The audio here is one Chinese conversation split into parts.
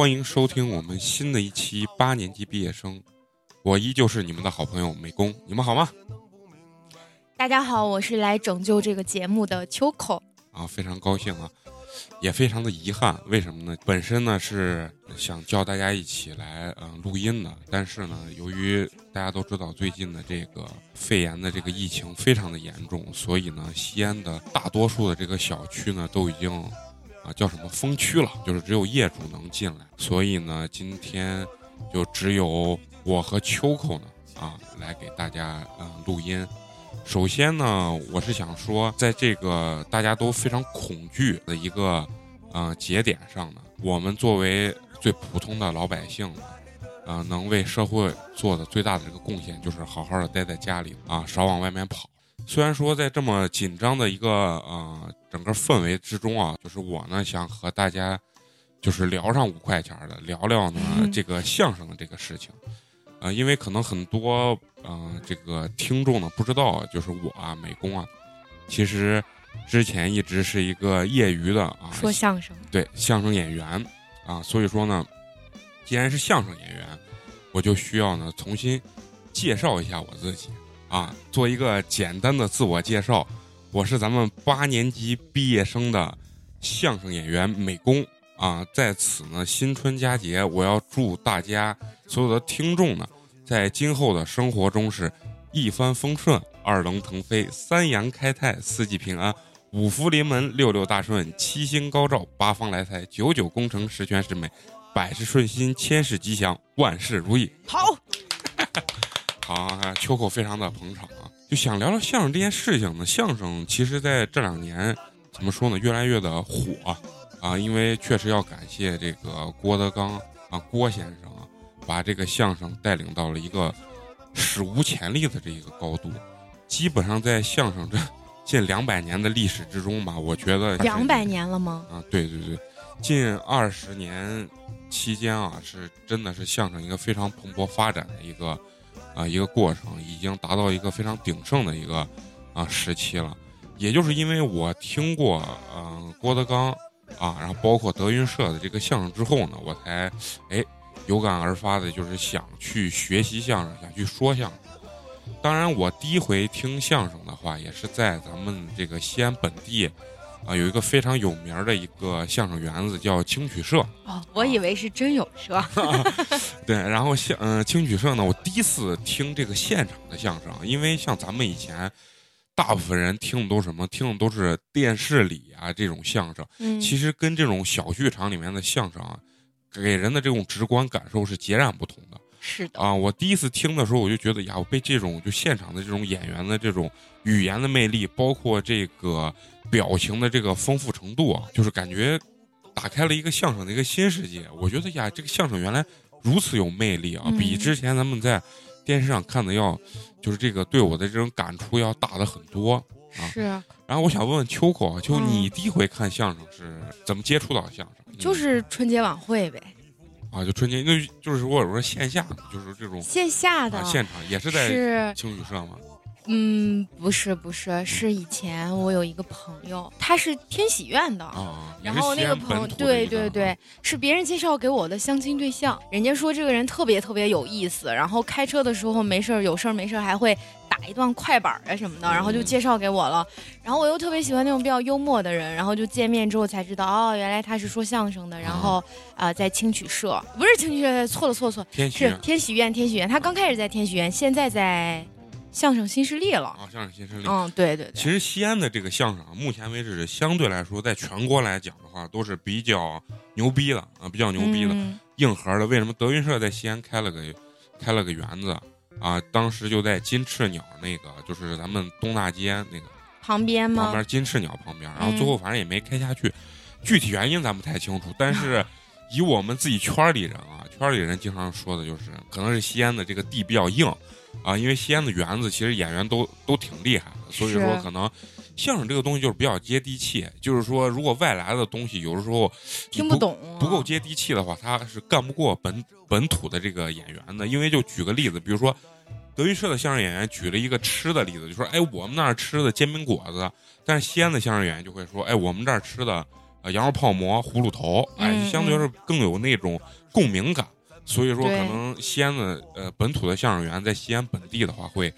欢迎收听我们新的一期八年级毕业生。我依旧是你们的好朋友美工，你们好吗？大家好，我是来拯救这个节目的秋口。啊，非常高兴啊，也非常的遗憾。为什么呢？本身呢是想叫大家一起来嗯录音的，但是呢，由于大家都知道最近的这个肺炎的这个疫情非常的严重，所以呢，西安的大多数的这个小区呢都已经叫什么封区了，就是只有业主能进来。所以呢，今天就只有我和秋口呢啊来给大家嗯录音。首先呢，我是想说，在这个大家都非常恐惧的一个呃节点上呢，我们作为最普通的老百姓呢，呃，能为社会做的最大的这个贡献，就是好好的待在家里啊，少往外面跑。虽然说在这么紧张的一个呃整个氛围之中啊，就是我呢想和大家就是聊上五块钱的，聊聊呢这个相声的这个事情。啊，因为可能很多嗯，这个听众呢不知道，就是我啊，美工啊，其实之前一直是一个业余的啊，说相声，对相声演员啊，所以说呢，既然是相声演员，我就需要呢重新介绍一下我自己啊，做一个简单的自我介绍，我是咱们八年级毕业生的相声演员美工。啊，在此呢，新春佳节，我要祝大家所有的听众呢，在今后的生活中是一帆风顺、二龙腾飞、三阳开泰、四季平安、五福临门、六六大顺、七星高照、八方来财、九九功成、十全十美、百事顺心、千事吉祥、万事如意。好，好，秋口非常的捧场啊，就想聊聊相声这件事情呢。相声其实在这两年怎么说呢，越来越的火。啊，因为确实要感谢这个郭德纲啊，郭先生啊，把这个相声带领到了一个史无前例的这一个高度。基本上在相声这 近两百年的历史之中吧，我觉得两百年了吗？啊，对对对，近二十年期间啊，是真的是相声一个非常蓬勃发展的一个啊一个过程，已经达到一个非常鼎盛的一个啊时期了。也就是因为我听过嗯郭德纲。啊，然后包括德云社的这个相声之后呢，我才哎有感而发的，就是想去学习相声，想去说相声。当然，我第一回听相声的话，也是在咱们这个西安本地啊，有一个非常有名的一个相声园子，叫青曲社。哦，我以为是真有社。对，然后像嗯青曲社呢，我第一次听这个现场的相声，因为像咱们以前。大部分人听的都什么？听的都是电视里啊这种相声，其实跟这种小剧场里面的相声啊，给人的这种直观感受是截然不同的。是的啊，我第一次听的时候，我就觉得呀，我被这种就现场的这种演员的这种语言的魅力，包括这个表情的这个丰富程度啊，就是感觉打开了一个相声的一个新世界。我觉得呀，这个相声原来如此有魅力啊，比之前咱们在。电视上看的要，就是这个对我的这种感触要大的很多啊。是。然后我想问问秋口啊，就你第一回看相声是怎么接触到相声？就是春节晚会呗。啊，就春节，那就是我说线下的，就是这种线下的现场，也是在青旅社吗？嗯，不是不是，是以前我有一个朋友，他是天喜院的，然后那个朋友，对对对，是别人介绍给我的相亲对象，人家说这个人特别特别有意思，然后开车的时候没事儿有事儿没事儿还会打一段快板啊什么的，然后就介绍给我了，然后我又特别喜欢那种比较幽默的人，然后就见面之后才知道，哦，原来他是说相声的，然后啊在青曲社，不是青曲社，错了错了错，是天喜院天喜院，他刚开始在天喜院，现在在。相声新势力了啊！相声新势力，嗯，对对对。其实西安的这个相声，目前为止相对来说，在全国来讲的话，都是比较牛逼的啊，比较牛逼的硬核的。为什么德云社在西安开了个开了个园子啊，当时就在金翅鸟那个，就是咱们东大街那个旁边吗？旁边金翅鸟旁边，然后最后反正也没开下去，具体原因咱不太清楚，但是 以我们自己圈里人啊，圈里人经常说的就是，可能是西安的这个地比较硬啊，因为西安的园子其实演员都都挺厉害的，所以说可能。相声这个东西就是比较接地气，就是说，如果外来的东西有的时候听不懂，不够接地气的话，他是干不过本本土的这个演员的。因为就举个例子，比如说德云社的相声演员举了一个吃的例子，就说：“哎，我们那儿吃的煎饼果子。”但是西安的相声演员就会说：“哎，我们这儿吃的呃羊肉泡馍、葫芦头。”哎，相对来说更有那种共鸣感。所以说，可能西安的呃本土的相声员在西安本地的话会。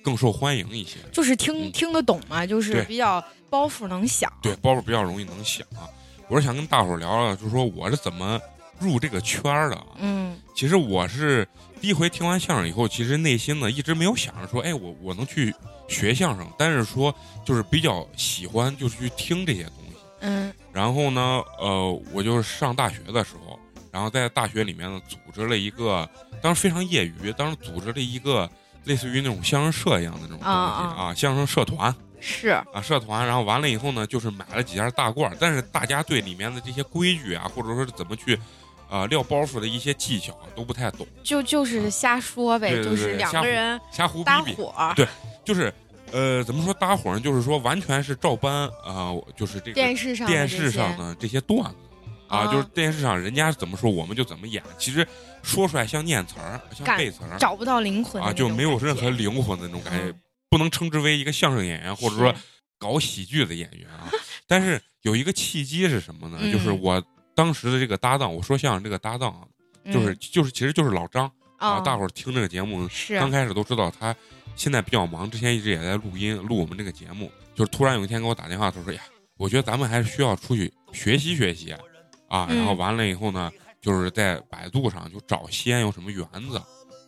更受欢迎一些，就是听听得懂嘛，就是比较包袱能响。对，包袱比较容易能响啊。我是想跟大伙儿聊聊，就是说我是怎么入这个圈儿的。嗯，其实我是第一回听完相声以后，其实内心呢一直没有想着说，哎，我我能去学相声，但是说就是比较喜欢，就是去听这些东西。嗯。然后呢，呃，我就是上大学的时候，然后在大学里面呢，组织了一个，当时非常业余，当时组织了一个。类似于那种相声社一样的那种东西啊，相声社团是啊，社团，然后完了以后呢，就是买了几件大褂，但是大家对里面的这些规矩啊，或者说是怎么去，呃，撂包袱的一些技巧都不太懂，就就是瞎说呗，就是两个人瞎胡搭伙，对，就是呃，怎么说搭伙呢？就是说完全是照搬啊，就是这个电视上电视上的这些段子。啊，就是电视上人家怎么说，我们就怎么演。其实说出来像念词儿，像背词儿，找不到灵魂啊，就没有任何灵魂的那种感觉，不能称之为一个相声演员，或者说搞喜剧的演员啊。但是有一个契机是什么呢？就是我当时的这个搭档，我说相声这个搭档啊，就是就是其实就是老张啊。大伙儿听这个节目，刚开始都知道他现在比较忙，之前一直也在录音录我们这个节目。就是突然有一天给我打电话，他说：“呀，我觉得咱们还是需要出去学习学习。”啊，然后完了以后呢，就是在百度上就找西安有什么园子，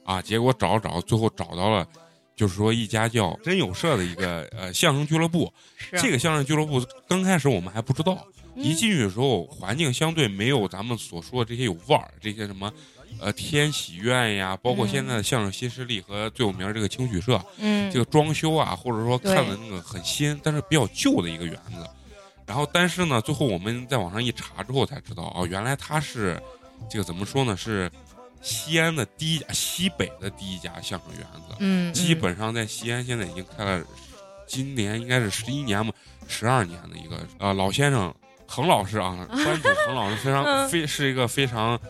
啊，结果找找，最后找到了，就是说一家叫真有社的一个呃相声俱乐部。这个相声俱乐部刚开始我们还不知道，一进去的时候环境相对没有咱们所说的这些有味儿，这些什么呃天喜院呀，包括现在的相声新势力和最有名这个青曲社，嗯，这个装修啊，或者说看的那个很新，但是比较旧的一个园子。然后，但是呢，最后我们在网上一查之后才知道，哦，原来他是这个怎么说呢？是西安的第一家，西北的第一家相声园子。嗯，基本上在西安现在已经开了，今年应该是十一年嘛，十二年的一个呃老先生恒老师啊，班主恒老师非常非是一个非常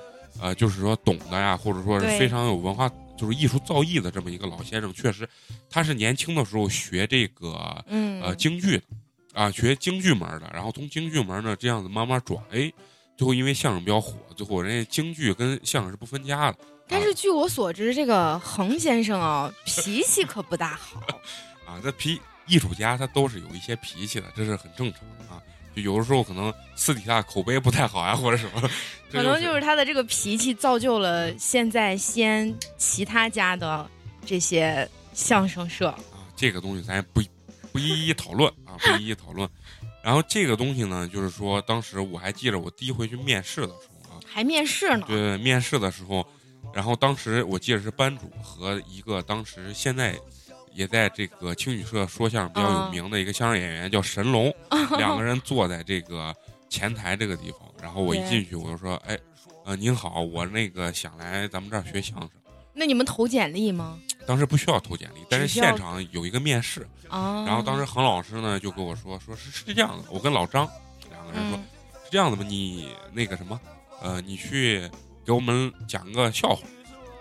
呃，就是说懂的呀，或者说是非常有文化，就是艺术造诣的这么一个老先生。确实，他是年轻的时候学这个呃京剧的。啊，学京剧门的，然后从京剧门呢这样子慢慢转，哎，最后因为相声比较火，最后人家京剧跟相声是不分家的。但是据我所知，这个恒先生啊，脾气可不大好。啊，这脾艺术家他都是有一些脾气的，这是很正常的啊。就有的时候可能私底下口碑不太好呀，或者什么。可能就是他的这个脾气造就了现在西安其他家的这些相声社。啊，这个东西咱也不。不一一讨论啊，不一一讨论。然后这个东西呢，就是说，当时我还记着，我第一回去面试的时候啊，还面试呢。对，面试的时候，然后当时我记得是班主和一个当时现在也在这个青曲社说相声比较有名的一个相声演员叫神龙，两个人坐在这个前台这个地方。然后我一进去，我就说：“哎，呃，您好，我那个想来咱们这儿学相声。”那你们投简历吗？当时不需要投简历，但是现场有一个面试。然后当时恒老师呢就跟我说，说是是这样的，我跟老张两个人说，是这样的吧？你那个什么，呃，你去给我们讲个笑话，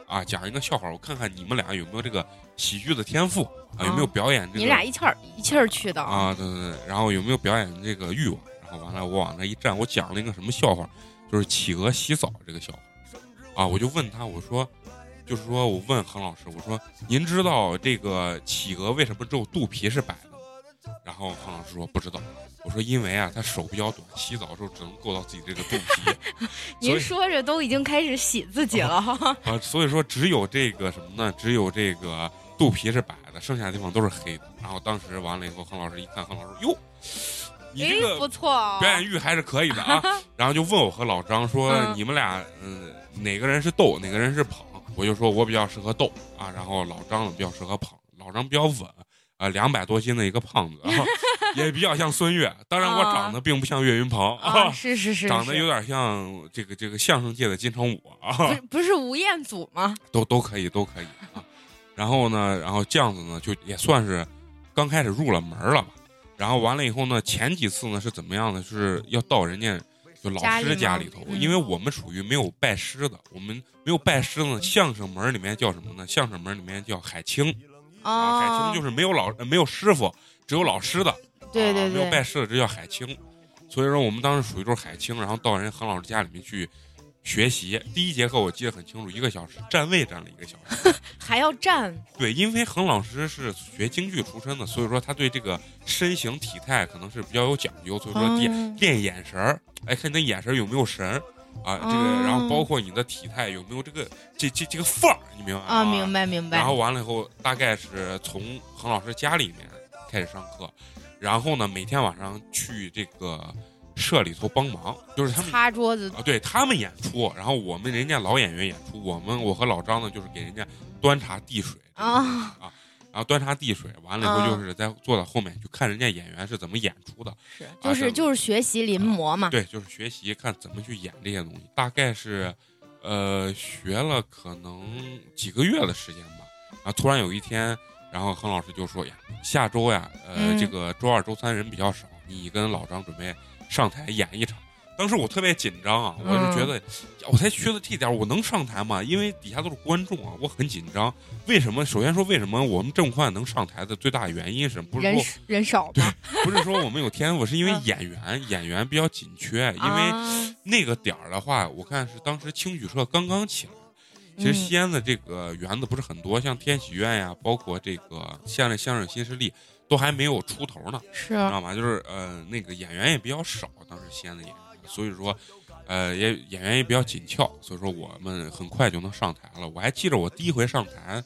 啊，讲一个笑话，我看看你们俩有没有这个喜剧的天赋啊，有没有表演？这个你俩一气儿一气儿去的啊？对对对，然后有没有表演这个欲望？然后完了，我往那一站，我讲了一个什么笑话？就是企鹅洗澡这个笑话，啊，我就问他，我说。就是说，我问恒老师，我说：“您知道这个企鹅为什么只有肚皮是白的？”然后恒老师说：“不知道。”我说：“因为啊，它手比较短，洗澡的时候只能够到自己这个肚皮。”您说着都已经开始洗自己了哈。啊，所以说只有这个什么呢？只有这个肚皮是白的，剩下的地方都是黑的。然后当时完了以后，恒老师一看，恒老师哟，你这个不错，表演欲还是可以的啊。然后就问我和老张说：“你们俩嗯，哪个人是逗，哪个人是捧？”我就说我比较适合逗啊，然后老张呢比较适合捧。老张比较稳啊，两百多斤的一个胖子，也比较像孙越。当然，我长得并不像岳云鹏 啊，是是是，长得有点像这个这个相声界的金城武啊。不是不是吴彦祖吗？都都可以都可以啊。然后呢，然后这样子呢，就也算是刚开始入了门了吧。然后完了以后呢，前几次呢是怎么样呢？就是要到人家。就老师家里头，因为我们属于没有拜师的，我们没有拜师呢。相声门里面叫什么呢？相声门里面叫海清，啊，海清就是没有老没有师傅，只有老师的，对对对，没有拜师的，这叫海清。所以说我们当时属于就是海清，然后到人何老师家里面去。学习第一节课我记得很清楚，一个小时站位站了一个小时，还要站。对，因为恒老师是学京剧出身的，所以说他对这个身形体态可能是比较有讲究，所以说练练眼神儿，哎，看你的眼神有没有神啊，这个，然后包括你的体态有没有这个这这这个范儿，你明白吗？啊，明白明白。然后完了以后，大概是从恒老师家里面开始上课，然后呢，每天晚上去这个。社里头帮忙，就是他们擦桌子。啊，对他们演出，然后我们人家老演员演出，我们我和老张呢，就是给人家端茶递水啊啊，然后端茶递水，完了以后就是在坐在后面去看人家演员是怎么演出的，是就是就是学习临摹嘛，对，就是学习看怎么去演这些东西，大概是呃学了可能几个月的时间吧，啊突然有一天，然后恒老师就说呀，下周呀，呃，这个周二周三人比较少，你跟老张准备。上台演一场，当时我特别紧张啊，我就觉得，我才学了这点，我能上台吗？因为底下都是观众啊，我很紧张。为什么？首先说，为什么我们这么快能上台的最大原因是不是说人少对？不是说我们有天赋，是因为演员演员比较紧缺。因为那个点儿的话，我看是当时青曲社刚刚起来，其实西安的这个园子不是很多，像天喜院呀，包括这个西安的相声新势力。都还没有出头呢，是知道吗？就是呃，那个演员也比较少，当时西安的演员，所以说，呃，也演员也比较紧俏，所以说我们很快就能上台了。我还记着我第一回上台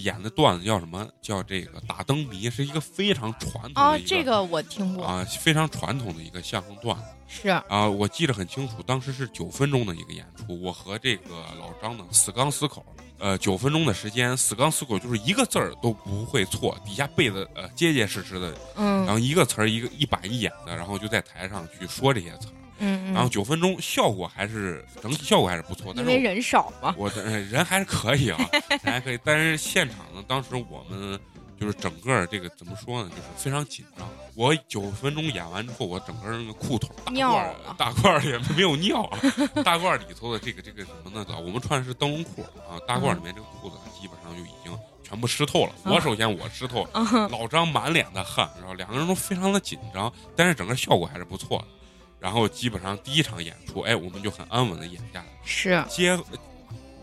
演的段子叫什么？叫这个打灯谜，是一个非常传统的，这个我听过啊，非常传统的一个相声段子。是啊，我记得很清楚，当时是九分钟的一个演出，我和这个老张呢死刚死口。呃，九分钟的时间，死刚死口，就是一个字儿都不会错，底下背的呃结结实实的，嗯，然后一个词儿一个一板一眼的，然后就在台上去说这些词儿，嗯，然后九分钟效果还是整体效果还是不错，但是因为人少嘛，我的人还是可以啊，还可以，但是现场呢，当时我们。就是整个这个怎么说呢？就是非常紧张。我九分钟演完之后，我整个那个裤腿大褂大褂里也没有尿啊，大褂里头的这个这个什么呢？我们穿的是灯笼裤啊，大褂里面这个裤子基本上就已经全部湿透了。我首先我湿透了，老张满脸的汗，然后两个人都非常的紧张，但是整个效果还是不错的。然后基本上第一场演出，哎，我们就很安稳的演下来。是接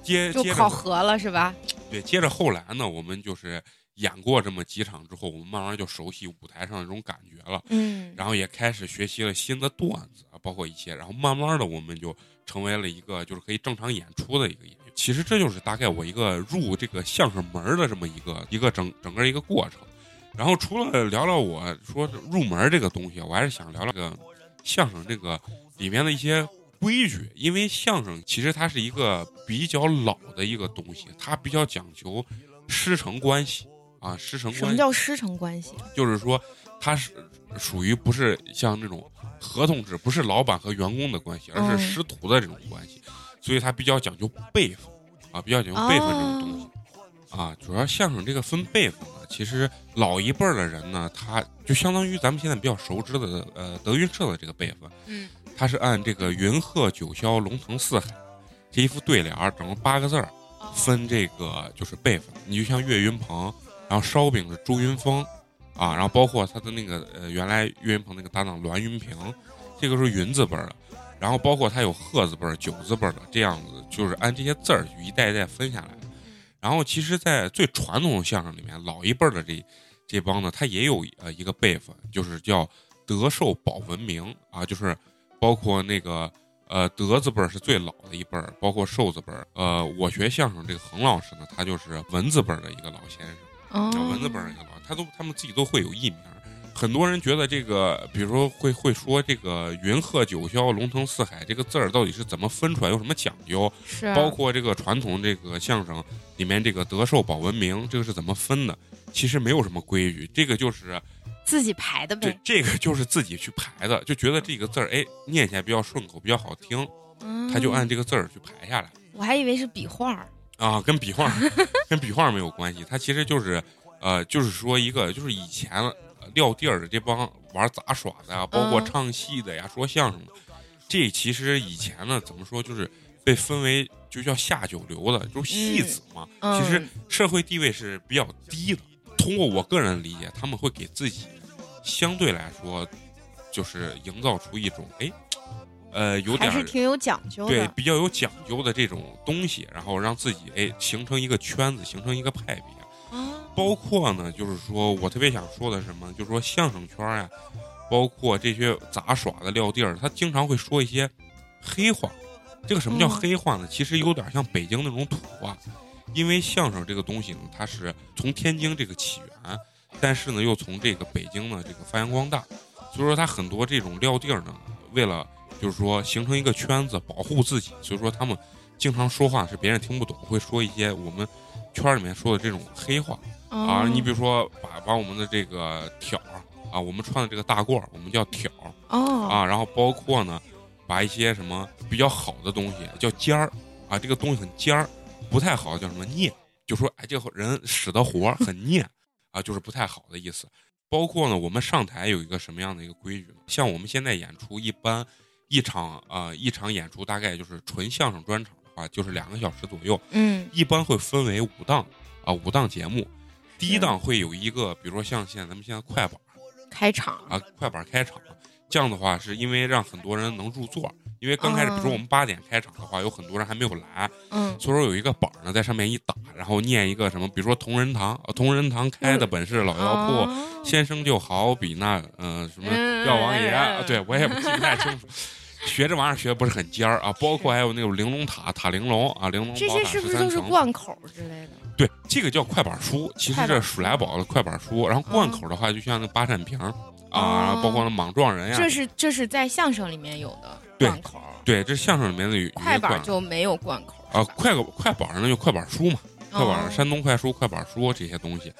接就考核了是吧？对，接着后来呢，我们就是。演过这么几场之后，我们慢慢就熟悉舞台上那种感觉了。嗯，然后也开始学习了新的段子啊，包括一些，然后慢慢的我们就成为了一个就是可以正常演出的一个演员。其实这就是大概我一个入这个相声门的这么一个一个整整个一个过程。然后除了聊聊我说入门这个东西，我还是想聊聊个相声这个里面的一些规矩，因为相声其实它是一个比较老的一个东西，它比较讲究师承关系。啊，师承关系。什么叫师承关系？就是说，它是属于不是像那种合同制，不是老板和员工的关系，而是师徒的这种关系，所以它比较讲究辈分，啊，比较讲究辈分这种东西。啊，主要相声这个分辈分呢，其实老一辈儿的人呢，他就相当于咱们现在比较熟知的呃德云社的这个辈分，嗯，他是按这个云鹤九霄龙腾四海这一副对联儿，整个八个字儿分这个就是辈分。你就像岳云鹏。然后烧饼是朱云峰，啊，然后包括他的那个呃，原来岳云鹏那个搭档栾云平，这个是云字辈儿的，然后包括他有鹤字辈儿、九字辈儿的，这样子就是按这些字儿一代一代分下来。然后其实，在最传统的相声里面，老一辈的这这帮呢，他也有呃一个辈分，就是叫德寿保文明啊，就是包括那个呃德字辈是最老的一辈儿，包括寿字辈儿。呃，我学相声这个恒老师呢，他就是文字辈的一个老先生。文字辈儿一个老，他都他们自己都会有艺名，很多人觉得这个，比如说会会说这个“云鹤九霄，龙腾四海”这个字儿到底是怎么分出来，有什么讲究？是包括这个传统这个相声里面这个德寿保文明，这个是怎么分的？其实没有什么规矩，这个就是自己排的呗。这个就是自己去排的，就觉得这个字儿哎念起来比较顺口，比较好听，他就按这个字儿去排下来。我还以为是笔画啊，跟笔画 跟笔画没有关系，它其实就是呃，就是说一个就是以前撂地儿的这帮玩杂耍的呀，包括唱戏的呀，说相声的，这其实以前呢怎么说就是被分为就叫下九流的，就是戏子嘛，其实社会地位是比较低的。通过我个人理解，他们会给自己相对来说，就是营造出一种哎，呃，有点还是挺有讲究的，对，比较有讲究的这种东西，然后让自己哎形成一个圈子，形成一个派别。包括呢，就是说我特别想说的什么，就是说相声圈呀，包括这些杂耍的撂地儿，他经常会说一些黑话。这个什么叫黑话呢？其实有点像北京那种土话。因为相声这个东西呢，它是从天津这个起源，但是呢又从这个北京呢这个发扬光大，所以说它很多这种撂地儿呢，为了就是说形成一个圈子，保护自己，所以说他们经常说话是别人听不懂，会说一些我们圈里面说的这种黑话啊。你比如说把把我们的这个挑啊，我们穿的这个大褂我们叫挑啊，然后包括呢把一些什么比较好的东西叫尖儿啊，这个东西很尖儿。不太好叫什么念，就说哎，这个人使的活很念啊，就是不太好的意思。包括呢，我们上台有一个什么样的一个规矩？像我们现在演出，一般一场啊一场演出大概就是纯相声专场的话，就是两个小时左右。嗯，一般会分为五档啊五档节目。第一档会有一个，比如说像现在咱们现在快板开场。啊，快板开场，这样的话是因为让很多人能入座。因为刚开始，比如说我们八点开场的话，有很多人还没有来，嗯，所以说有一个板呢，在上面一打，然后念一个什么，比如说同仁堂，同仁堂开的本是老药铺，先生就好比那，嗯，什么药王爷，对我也记不太清楚，学这玩意儿学的不是很尖儿啊，包括还有那种玲珑塔塔玲珑啊，玲珑这些是不是都是贯口之类的？对，这个叫快板书，其实这鼠来宝的快板书，然后贯口的话，就像那八扇屏啊，包括那莽撞人呀，这是这是在相声里面有的。贯口对，这相声里面的快板就没有贯口啊。快快板上就快板书嘛，快板山东快书、快板书这些东西，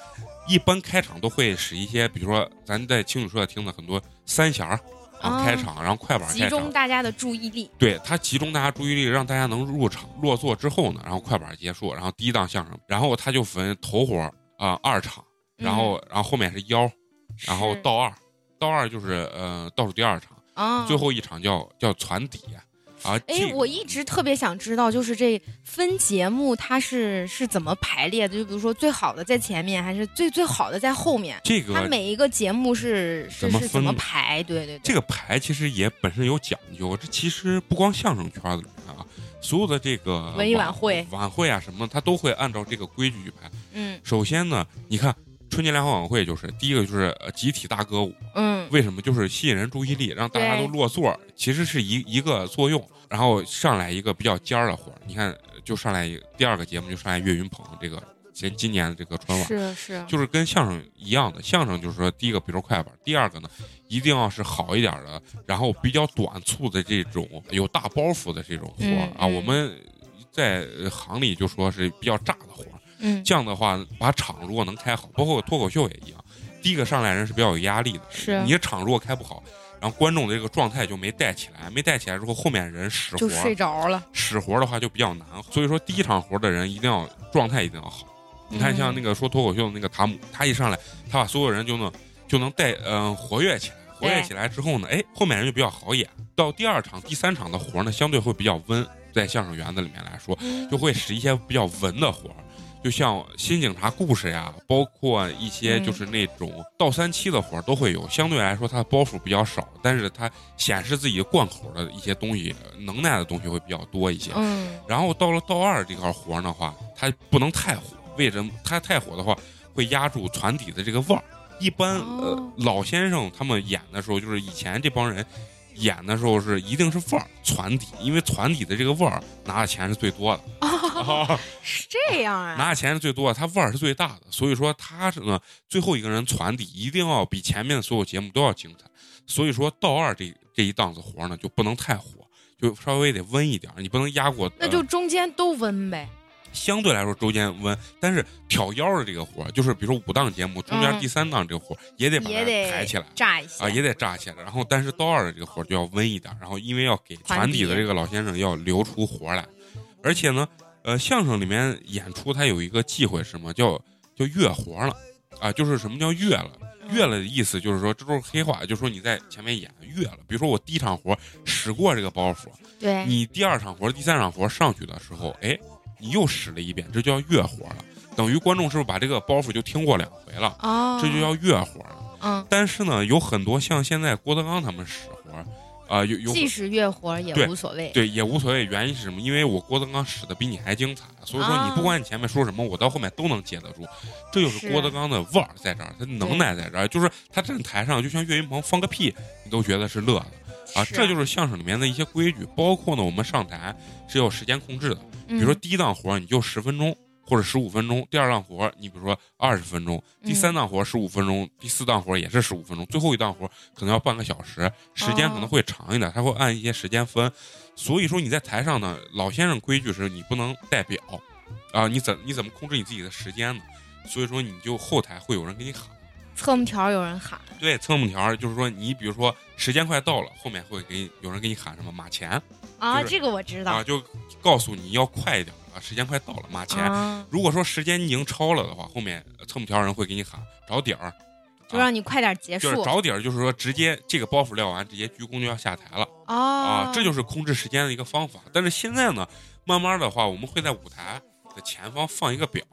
一般开场都会使一些，比如说咱在青旅社听的很多三弦儿啊开场，然后快板集中大家的注意力。对他集中大家注意力，让大家能入场落座之后呢，然后快板结束，然后第一档相声，然后他就分头活啊二场，然后然后后面是腰，然后倒二，倒二就是呃倒数第二场。啊，最后一场叫叫攒底啊！哎，我一直特别想知道，就是这分节目它是是怎么排列的？就比如说最好的在前面，还是最最好的在后面？这个它每一个节目是是是怎么排？对对对，这个排其实也本身有讲究。这其实不光相声圈子里面啊，所有的这个文艺晚会晚会啊什么，他都会按照这个规矩去排。嗯，首先呢，你看。春节联欢晚会就是第一个，就是集体大歌舞。嗯，为什么？就是吸引人注意力，让大家都落座，其实是一一个作用。然后上来一个比较尖儿的活儿，你看，就上来一第二个节目就上来岳云鹏这个今今年的这个春晚，是是，就是跟相声一样的。相声就是说，第一个比如说快板，第二个呢，一定要是好一点的，然后比较短促的这种有大包袱的这种活儿啊。我们在行里就说是比较炸的活儿。这样的话，把场如果能开好，包括脱口秀也一样。第一个上来人是比较有压力的，是你的场如果开不好，然后观众的这个状态就没带起来，没带起来之后，后面人使活就睡着了，使活的话就比较难。所以说，第一场活的人一定要状态一定要好。你看，像那个说脱口秀的那个塔姆，他一上来，他把所有人就能就能带嗯活跃起来，活跃起来之后呢，哎，后面人就比较好演。到第二场、第三场的活呢，相对会比较温，在相声园子里面来说，就会使一些比较文的活。就像新警察故事呀，包括一些就是那种倒三七的活儿都会有。相对来说，它的包袱比较少，但是它显示自己贯口的一些东西、能耐的东西会比较多一些。嗯。然后到了倒二这块活儿的话，它不能太火，为什么？它太火的话，会压住船底的这个腕儿。一般呃老先生他们演的时候，就是以前这帮人演的时候是一定是腕儿船底，因为船底的这个腕儿拿的钱是最多的。是这样啊？拿的钱是最多的，他腕儿是最大的，所以说他是呢最后一个人传底，一定要比前面的所有节目都要精彩。所以说道二这这一档子活呢，就不能太火，就稍微得温一点，你不能压过。那就中间都温呗。相对来说，中间温，但是挑腰的这个活，就是比如说五档节目中间第三档这个活，也得把它抬起来，炸一下啊，也得炸起来。然后，但是刀二的这个活就要温一点，然后因为要给船底的这个老先生要留出活来，而且呢，呃，相声里面演出它有一个忌讳是什么？叫叫越活了，啊，就是什么叫越了？越了的意思就是说，这都是黑话，就是说你在前面演越了。比如说我第一场活使过这个包袱，对，你第二场活、第三场活上去的时候，哎。你又使了一遍，这叫越活了，等于观众是不是把这个包袱就听过两回了？啊，这就叫越活了。嗯，但是呢，有很多像现在郭德纲他们使活，啊，有有即使越活也无所谓，对，也无所谓。原因是什么？因为我郭德纲使的比你还精彩，所以说你不管你前面说什么，我到后面都能接得住。这就是郭德纲的腕儿在这儿，他能耐在这儿，就是他站台上，就像岳云鹏放个屁，你都觉得是乐的。啊，这就是相声里面的一些规矩，包括呢，我们上台是有时间控制的。比如说第一档活你就十分钟或者十五分钟，第二档活你比如说二十分钟，第三档活十五分钟，第四档活也是十五分钟，最后一档活可能要半个小时，时间可能会长一点，他会按一些时间分。所以说你在台上呢，老先生规矩是你不能带表，啊，你怎你怎么控制你自己的时间呢？所以说你就后台会有人给你喊。侧幕条有人喊，对，侧幕条就是说，你比如说时间快到了，后面会给有人给你喊什么马前啊，这个我知道啊，就告诉你要快一点啊，时间快到了，马前。如果说时间已经超了的话，后面侧幕条人会给你喊找点儿，就让你快点结束。就是找底儿，就是说直接这个包袱撂完，直接鞠躬就要下台了啊，这就是控制时间的一个方法。但是现在呢，慢慢的话，我们会在舞台的前方放一个表。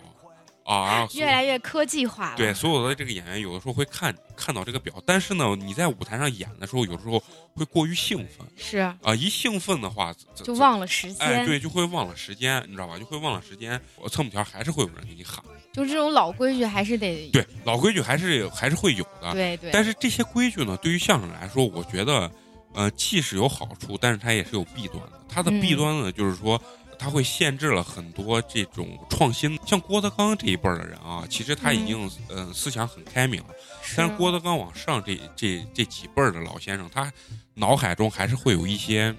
啊，越来越科技化了。对，所有的这个演员有的时候会看看到这个表，但是呢，你在舞台上演的时候，有时候会过于兴奋。是啊，一兴奋的话，就忘了时间。哎，对，就会忘了时间，你知道吧？就会忘了时间。我侧幕条还是会有人给你喊。就这种老规矩还是得对，老规矩还是还是会有的。对对。但是这些规矩呢，对于相声来说，我觉得，呃，既是有好处，但是它也是有弊端的。它的弊端呢，就是说。他会限制了很多这种创新，像郭德纲这一辈儿的人啊，其实他已经呃思想很开明了。但是郭德纲往上这这这几辈儿的老先生，他脑海中还是会有一些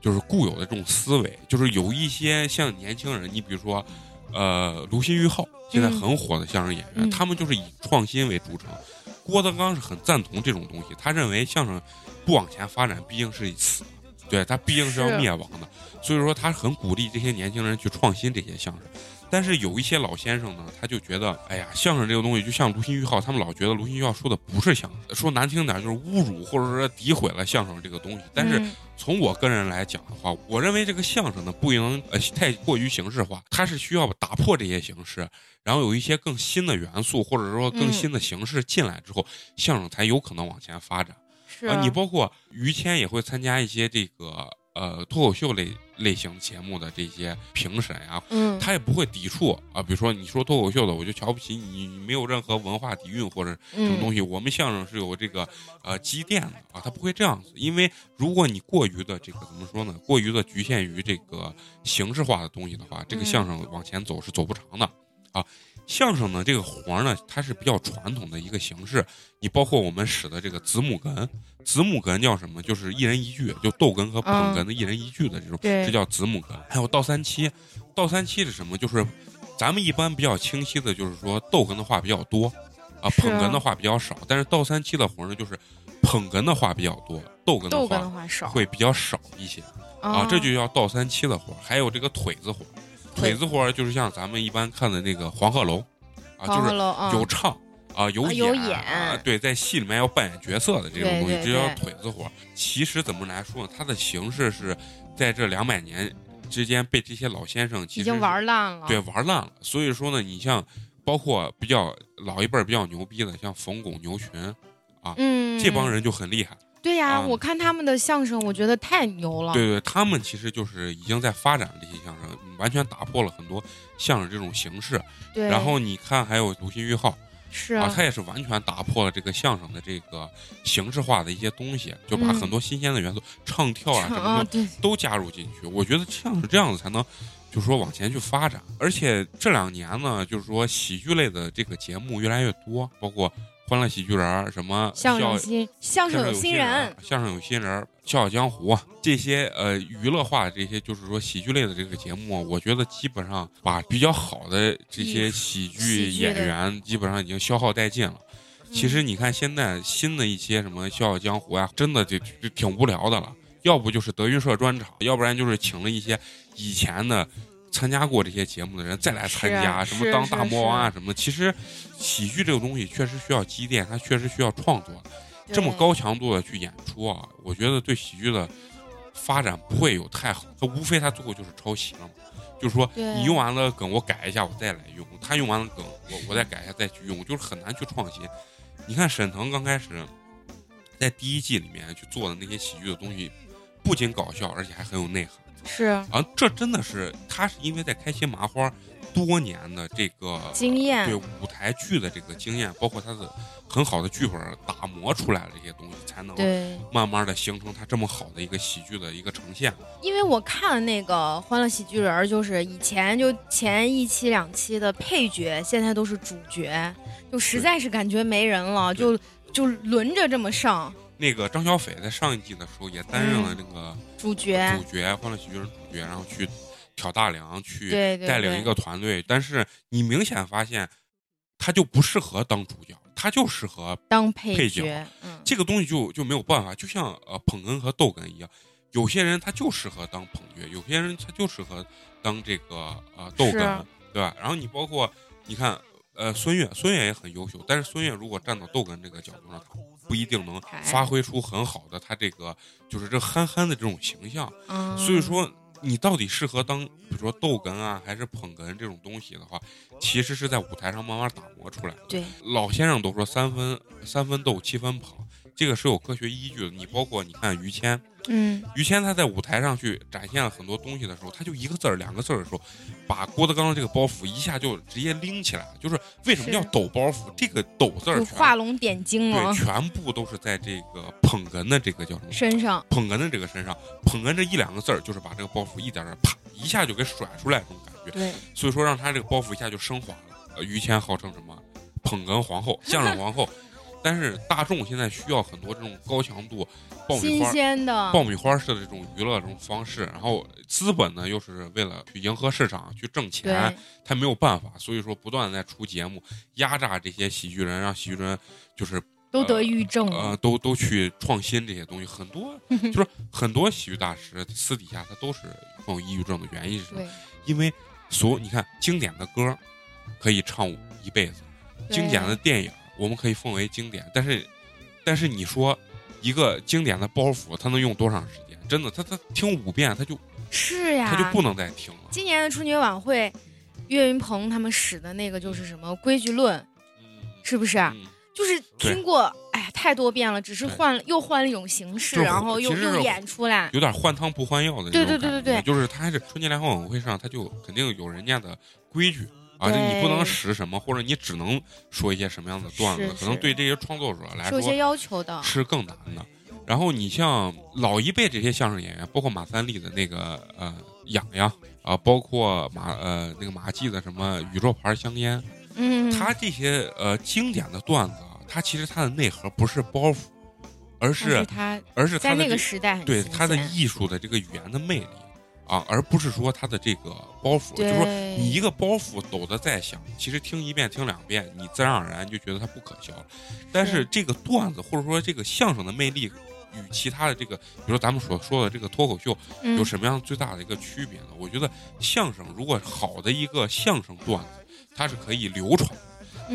就是固有的这种思维，就是有一些像年轻人，你比如说呃卢鑫玉浩现在很火的相声演员，他们就是以创新为著称。郭德纲是很赞同这种东西，他认为相声不往前发展，毕竟是死。对他毕竟是要灭亡的，所以说他很鼓励这些年轻人去创新这些相声。但是有一些老先生呢，他就觉得，哎呀，相声这个东西就像卢鑫玉浩，他们老觉得卢鑫玉浩说的不是相声，说难听点就是侮辱或者说诋毁了相声这个东西。但是从我个人来讲的话，我认为这个相声呢不能呃太过于形式化，它是需要打破这些形式，然后有一些更新的元素或者说更新的形式进来之后，相声才有可能往前发展。啊，你包括于谦也会参加一些这个呃脱口秀类类型节目的这些评审啊，嗯，他也不会抵触啊。比如说你说脱口秀的，我就瞧不起你，你没有任何文化底蕴或者什么东西。我们相声是有这个呃积淀的啊，他不会这样子。因为如果你过于的这个怎么说呢，过于的局限于这个形式化的东西的话，这个相声往前走是走不长的啊。相声呢，这个活儿呢，它是比较传统的一个形式。你包括我们使的这个子母哏，子母哏叫什么？就是一人一句，就逗哏和捧哏的一人一句的这种，这叫子母哏。还有倒三七，倒三七是什么？就是咱们一般比较清晰的，就是说逗哏的话比较多，啊，捧哏的话比较少。但是倒三七的活儿呢，就是捧哏的话比较多，逗哏的话会比较少一些。啊，这就叫倒三七的活儿。还有这个腿子活儿。腿子活就是像咱们一般看的那个黄鹤楼，啊，就是有唱啊有演，啊对，在戏里面要扮演角色的这种东西，这叫腿子活。其实怎么来说呢？它的形式是在这两百年之间被这些老先生已经玩烂了，对，玩烂了。所以说呢，你像包括比较老一辈比较牛逼的，像冯巩、牛群啊，嗯，这帮人就很厉害。对呀，我看他们的相声，我觉得太牛了。对对，他们其实就是已经在发展这些相声，完全打破了很多相声这种形式。对。然后你看，还有卢鑫玉浩，是啊，他也是完全打破了这个相声的这个形式化的一些东西，就把很多新鲜的元素，唱跳啊什么的都加入进去。我觉得像是这样子才能，就是说往前去发展。而且这两年呢，就是说喜剧类的这个节目越来越多，包括。欢乐喜剧人什么相声新相声有新人，相声有新人，笑傲江湖这些呃娱乐化这些就是说喜剧类的这个节目，我觉得基本上把比较好的这些喜剧演员基本上已经消耗殆尽了。其实你看现在新的一些什么笑傲江湖啊，真的就就挺无聊的了。要不就是德云社专场，要不然就是请了一些以前的。参加过这些节目的人再来参加，什么当大魔王啊什么的，其实喜剧这个东西确实需要积淀，它确实需要创作。这么高强度的去演出啊，我觉得对喜剧的发展不会有太好。它无非它最后就是抄袭了嘛，就是说你用完了梗我改一下我再来用，他用完了梗我我再改一下再去用，就是很难去创新。你看沈腾刚开始在第一季里面去做的那些喜剧的东西，不仅搞笑，而且还很有内涵。是啊，这真的是他是因为在开心麻花多年的这个经验，对舞台剧的这个经验，包括他的很好的剧本打磨出来的这些东西，才能对慢慢的形成他这么好的一个喜剧的一个呈现。因为我看那个《欢乐喜剧人》，就是以前就前一期两期的配角，现在都是主角，就实在是感觉没人了，就就轮着这么上。那个张小斐在上一季的时候也担任了那个主角，主角《欢乐喜剧人》主角，然后去挑大梁，去带领一个团队。但是你明显发现，他就不适合当主角，他就适合当配角。这个东西就就没有办法，就像呃捧哏和逗哏一样，有些人他就适合当捧角，有些人他就适合当这个呃逗哏，对吧？然后你包括你看呃孙越，孙越也很优秀，但是孙越如果站到逗哏这个角度上。不一定能发挥出很好的他这个就是这憨憨的这种形象，所以说你到底适合当比如说逗哏啊还是捧哏这种东西的话，其实是在舞台上慢慢打磨出来的。对，老先生都说三分三分逗七分捧。这个是有科学依据的。你包括你看于谦，嗯，于谦他在舞台上去展现了很多东西的时候，他就一个字儿、两个字儿的时候，把郭德纲的这个包袱一下就直接拎起来了。就是为什么叫抖包袱？这个抖字儿画龙点睛了。对，全部都是在这个捧哏的这个叫什么身上？捧哏的这个身上，捧哏这一两个字儿，就是把这个包袱一点点啪一下就给甩出来这种感觉。对，所以说让他这个包袱一下就升华了。呃，于谦号称什么捧哏皇后、相声皇后。但是大众现在需要很多这种高强度、爆米花、爆米花式的这种娱乐这种方式，然后资本呢又是为了去迎合市场去挣钱，他没有办法，所以说不断的在出节目压榨这些喜剧人，让喜剧人就是都得抑郁症，呃，都都去创新这些东西，很多就是很多喜剧大师私底下他都是患有抑郁症的原因是什么？因为所你看经典的歌可以唱一辈子，经典的电影。我们可以奉为经典，但是，但是你说一个经典的包袱，他能用多长时间？真的，他他听五遍他就，是呀，他就不能再听了。今年的春节晚会，岳云鹏他们使的那个就是什么规矩论，是不是？就是听过，哎，太多遍了，只是换了又换了一种形式，然后又又演出来，有点换汤不换药的。对对对对对，就是他还是春节联欢晚会上，他就肯定有人家的规矩。啊，就你不能使什么，或者你只能说一些什么样的段子，可能对这些创作者来说，有些要求的，是更难的。然后你像老一辈这些相声演员，包括马三立的那个呃痒痒啊，包括马呃那个马季的什么宇宙牌香烟，嗯，他这些呃经典的段子，他其实他的内核不是包袱，而是他，而是在那个时代对他的艺术的这个语言的魅力。啊，而不是说他的这个包袱，就是说你一个包袱抖得再响，其实听一遍、听两遍，你自然而然就觉得它不可笑了。但是这个段子或者说这个相声的魅力与其他的这个，比如说咱们所说的这个脱口秀，有什么样最大的一个区别呢？我觉得相声如果好的一个相声段子，它是可以流传。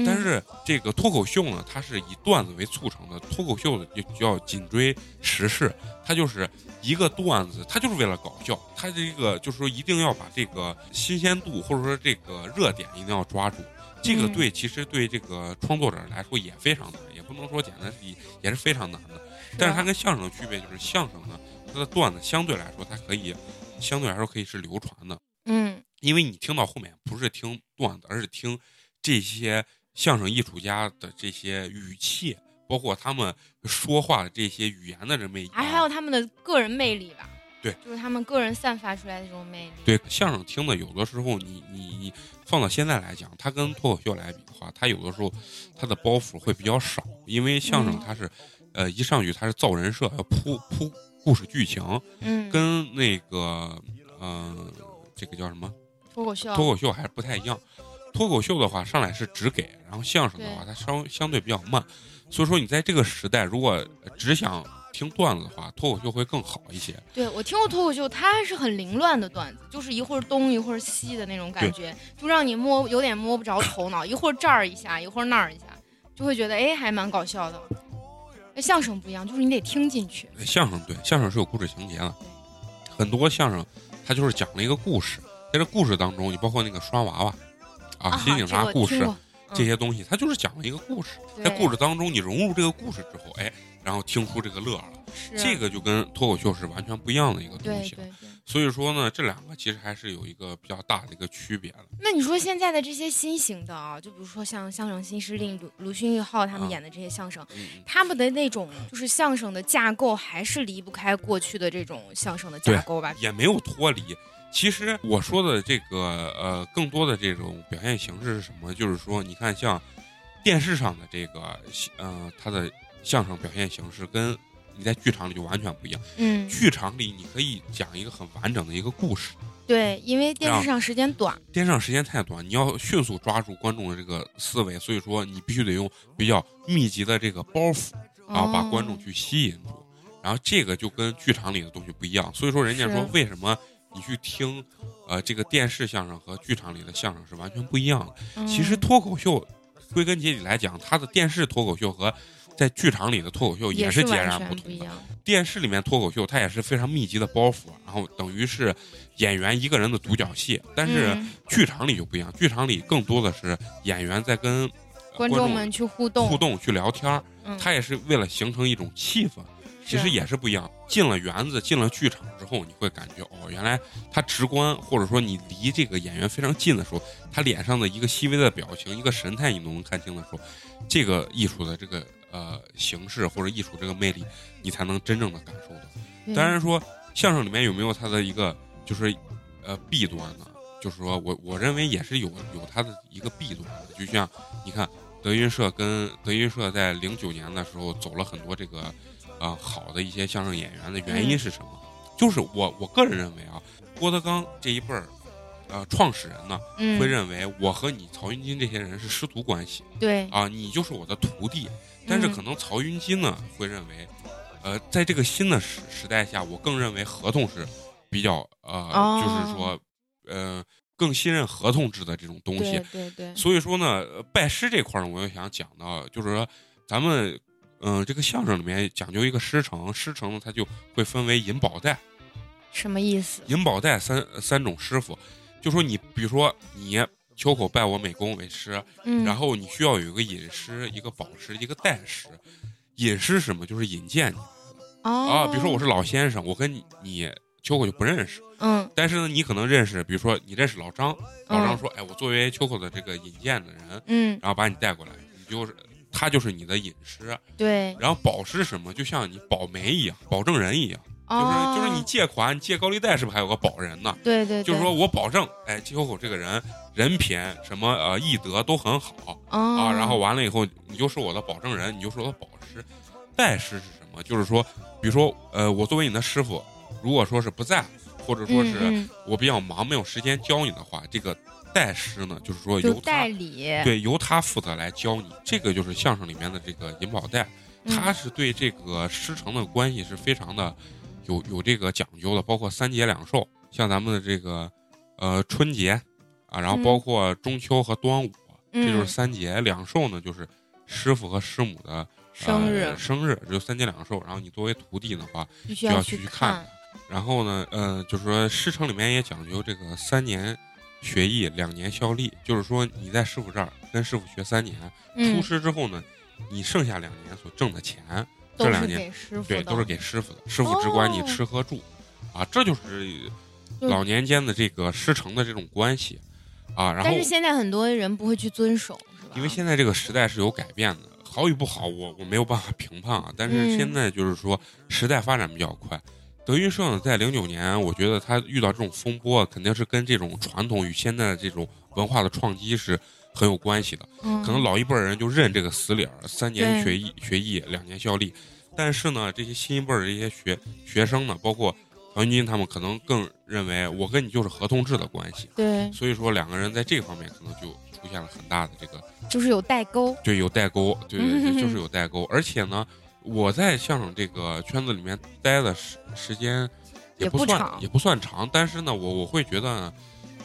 但是这个脱口秀呢，它是以段子为促成的。脱口秀就就要紧追时事，它就是一个段子，它就是为了搞笑。它这个就是说，一定要把这个新鲜度或者说这个热点一定要抓住。这个对，其实对这个创作者来说也非常难，也不能说简单，也也是非常难的。但是它跟相声的区别就是，相声呢，它的段子相对来说它可以相对来说可以是流传的。嗯，因为你听到后面不是听段子，而是听这些。相声艺术家的这些语气，包括他们说话的这些语言的这魅力，还有他们的个人魅力吧。对，就是他们个人散发出来的这种魅力。对，相声听的有的时候，你你你放到现在来讲，它跟脱口秀来比的话，它有的时候它的包袱会比较少，因为相声它是，呃，一上去它是造人设，要铺铺故事剧情，嗯，跟那个，嗯，这个叫什么？脱口秀。脱口秀还是不太一样。脱口秀的话，上来是只给，然后相声的话，它稍相对比较慢，所以说你在这个时代，如果只想。听段子的话，脱口秀会更好一些。对我听过脱口秀，它是很凌乱的段子，就是一会儿东一会儿西的那种感觉，就让你摸有点摸不着头脑，一会儿这儿一下，一会儿那儿一下，就会觉得哎，还蛮搞笑的。那相声不一样，就是你得听进去。相声对，相声是有故事情节的，很多相声它就是讲了一个故事，在这故事当中，你包括那个刷娃娃啊，新警察故事这些东西，它就是讲了一个故事，在故事当中你融入这个故事之后，哎。然后听出这个乐了，这个就跟脱口秀是完全不一样的一个东西。所以说呢，这两个其实还是有一个比较大的一个区别的。那你说现在的这些新型的啊，就比如说像相声新势力、鲁鲁迅、玉浩他们演的这些相声，他们的那种就是相声的架构还是离不开过去的这种相声的架构吧？也没有脱离。其实我说的这个呃，更多的这种表现形式是什么？就是说，你看像电视上的这个，呃，它的。相声表现形式跟你在剧场里就完全不一样。嗯，剧场里你可以讲一个很完整的一个故事。对，因为电视上时间短，电视上时间太短，你要迅速抓住观众的这个思维，所以说你必须得用比较密集的这个包袱，然后把观众去吸引住。然后这个就跟剧场里的东西不一样。所以说，人家说为什么你去听，呃，这个电视相声和剧场里的相声是完全不一样的。其实脱口秀，归根结底来讲，它的电视脱口秀和在剧场里的脱口秀也是截然不同的。电视里面脱口秀它也是非常密集的包袱，然后等于是演员一个人的独角戏。但是剧场里就不一样，剧场里更多的是演员在跟观众们去互动、互动去聊天儿。他也是为了形成一种气氛，其实也是不一样。进了园子，进了剧场之后，你会感觉哦，原来他直观，或者说你离这个演员非常近的时候，他脸上的一个细微的表情、一个神态，你都能看清的时候，这个艺术的这个。呃，形式或者艺术这个魅力，你才能真正的感受到。当然说，相声里面有没有它的一个就是呃弊端呢？就是说我我认为也是有有它的一个弊端的。就像你看，德云社跟德云社在零九年的时候走了很多这个呃好的一些相声演员的原因是什么？就是我我个人认为啊，郭德纲这一辈儿呃创始人呢，会认为我和你曹云金这些人是师徒关系。对啊，你就是我的徒弟。但是可能曹云金呢会认为，呃，在这个新的时时代下，我更认为合同是比较呃，就是说，呃，更信任合同制的这种东西。对对。所以说呢，拜师这块呢，我又想讲到，就是说，咱们嗯，这个相声里面讲究一个师承，师承呢，它就会分为银宝带。什么意思？银宝带三三种师傅，就说你，比如说你。秋口拜我美工为师，然后你需要有一个引师、一个宝师、一个代师。引师什么？就是引荐你。啊，比如说我是老先生，我跟你你秋口就不认识。嗯。但是呢，你可能认识，比如说你认识老张，老张说：“哎，我作为秋口的这个引荐的人，嗯，然后把你带过来，你就是他就是你的隐师。”对。然后保师什么？就像你保媒一样，保证人一样。就是就是你借款，你借高利贷是不是还有个保人呢？对对，就是说我保证，哎，秋口这个人人品什么呃义德都很好啊，然后完了以后你就是我的保证人，你就是我的保师。代师是什么？就是说，比如说呃，我作为你的师傅，如果说是不在，或者说是我比较忙没有时间教你的话，这个代师呢，就是说由代理对由他负责来教你。这个就是相声里面的这个银宝带，他是对这个师承的关系是非常的。有有这个讲究的，包括三节两寿，像咱们的这个，呃，春节，啊，然后包括中秋和端午，这就是三节两寿呢，就是师傅和师母的生日，生日就三节两寿。然后你作为徒弟的话，就要去看。然后呢，呃，就是说师承里面也讲究这个三年学艺，两年效力，就是说你在师傅这儿跟师傅学三年，出师之后呢，你剩下两年所挣的钱。这两年对都是给师傅的，师傅只管你吃喝住，啊，这就是老年间的这个师承的这种关系，啊。然后但是现在很多人不会去遵守，是吧？因为现在这个时代是有改变的，好与不好，我我没有办法评判啊。但是现在就是说，时代发展比较快。德云社呢在零九年，我觉得他遇到这种风波，肯定是跟这种传统与现在的这种文化的创击是很有关系的。可能老一辈人就认这个死理儿，三年学艺学艺，两年效力。但是呢，这些新一辈的这些学学生呢，包括曹云金他们，可能更认为我跟你就是合同制的关系。对。所以说，两个人在这方面可能就出现了很大的这个，就是有代沟。对，有代沟。对对对，就是有代沟。而且呢，我在相声这个圈子里面待的时时间也不算也不算长，但是呢，我我会觉得，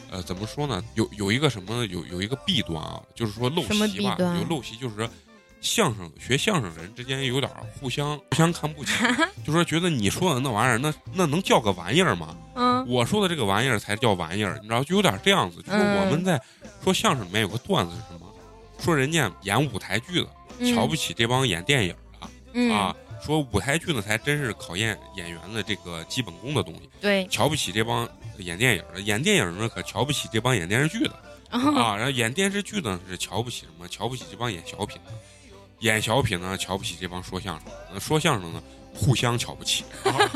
呃，怎么说呢？有有一个什么有有一个弊端啊，就是说陋习吧，有陋习，就是说。相声学相声人之间有点互相互相看不起，就说觉得你说的那玩意儿，那那能叫个玩意儿吗？嗯，我说的这个玩意儿才叫玩意儿，你知道，就有点这样子。就是我们在说相声里面有个段子是什么？说人家演舞台剧的瞧不起这帮演电影的啊，说舞台剧呢才真是考验演员的这个基本功的东西。对，瞧不起这帮演电影的，演电影呢可瞧不起这帮演电视剧的 啊，然后演电视剧呢是瞧不起什么？瞧不起这帮演小品的。演小品呢，瞧不起这帮说相声；的说相声呢，互相瞧不起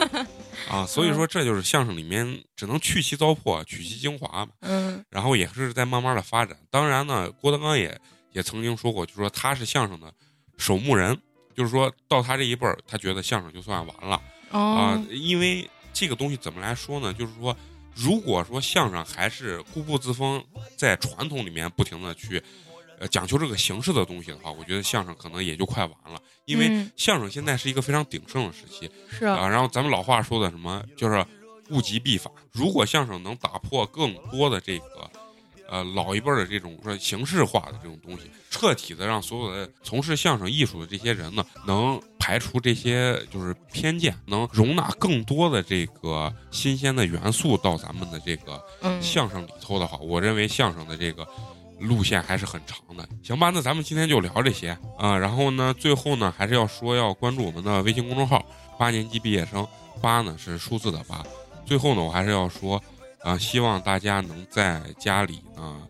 啊。所以说，这就是相声里面只能去其糟粕，取其精华嘛。嗯。然后也是在慢慢的发展。当然呢，郭德纲也也曾经说过，就说他是相声的守墓人，就是说到他这一辈儿，他觉得相声就算完了啊。因为这个东西怎么来说呢？就是说，如果说相声还是固步自封，在传统里面不停的去。呃讲究这个形式的东西的话，我觉得相声可能也就快完了，因为相声现在是一个非常鼎盛的时期，是啊。然后咱们老话说的什么，就是物极必反。如果相声能打破更多的这个，呃，老一辈的这种说形式化的这种东西，彻底的让所有的从事相声艺术的这些人呢，能排除这些就是偏见，能容纳更多的这个新鲜的元素到咱们的这个相声里头的话，我认为相声的这个。路线还是很长的，行吧？那咱们今天就聊这些啊。然后呢，最后呢，还是要说要关注我们的微信公众号“八年级毕业生”，八呢是数字的八。最后呢，我还是要说啊，希望大家能在家里呢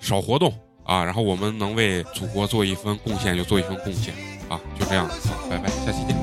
少活动啊，然后我们能为祖国做一份贡献就做一份贡献啊，就这样，好，拜拜，下期见，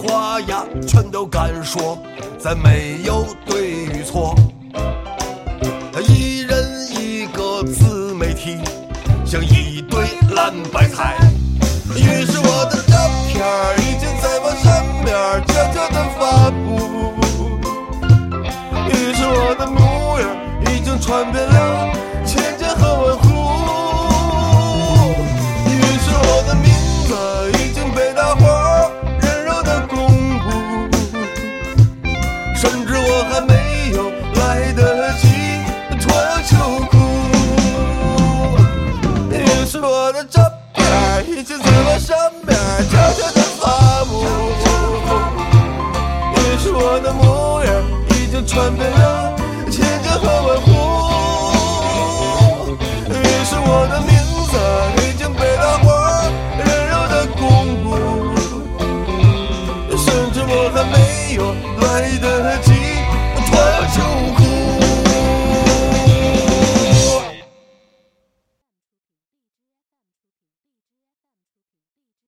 话呀，全都敢说，再没有对与错。一人一个自媒体，像一堆烂白菜。于是我的照片已经在网上面悄悄地发布，于是我的模样已经传遍了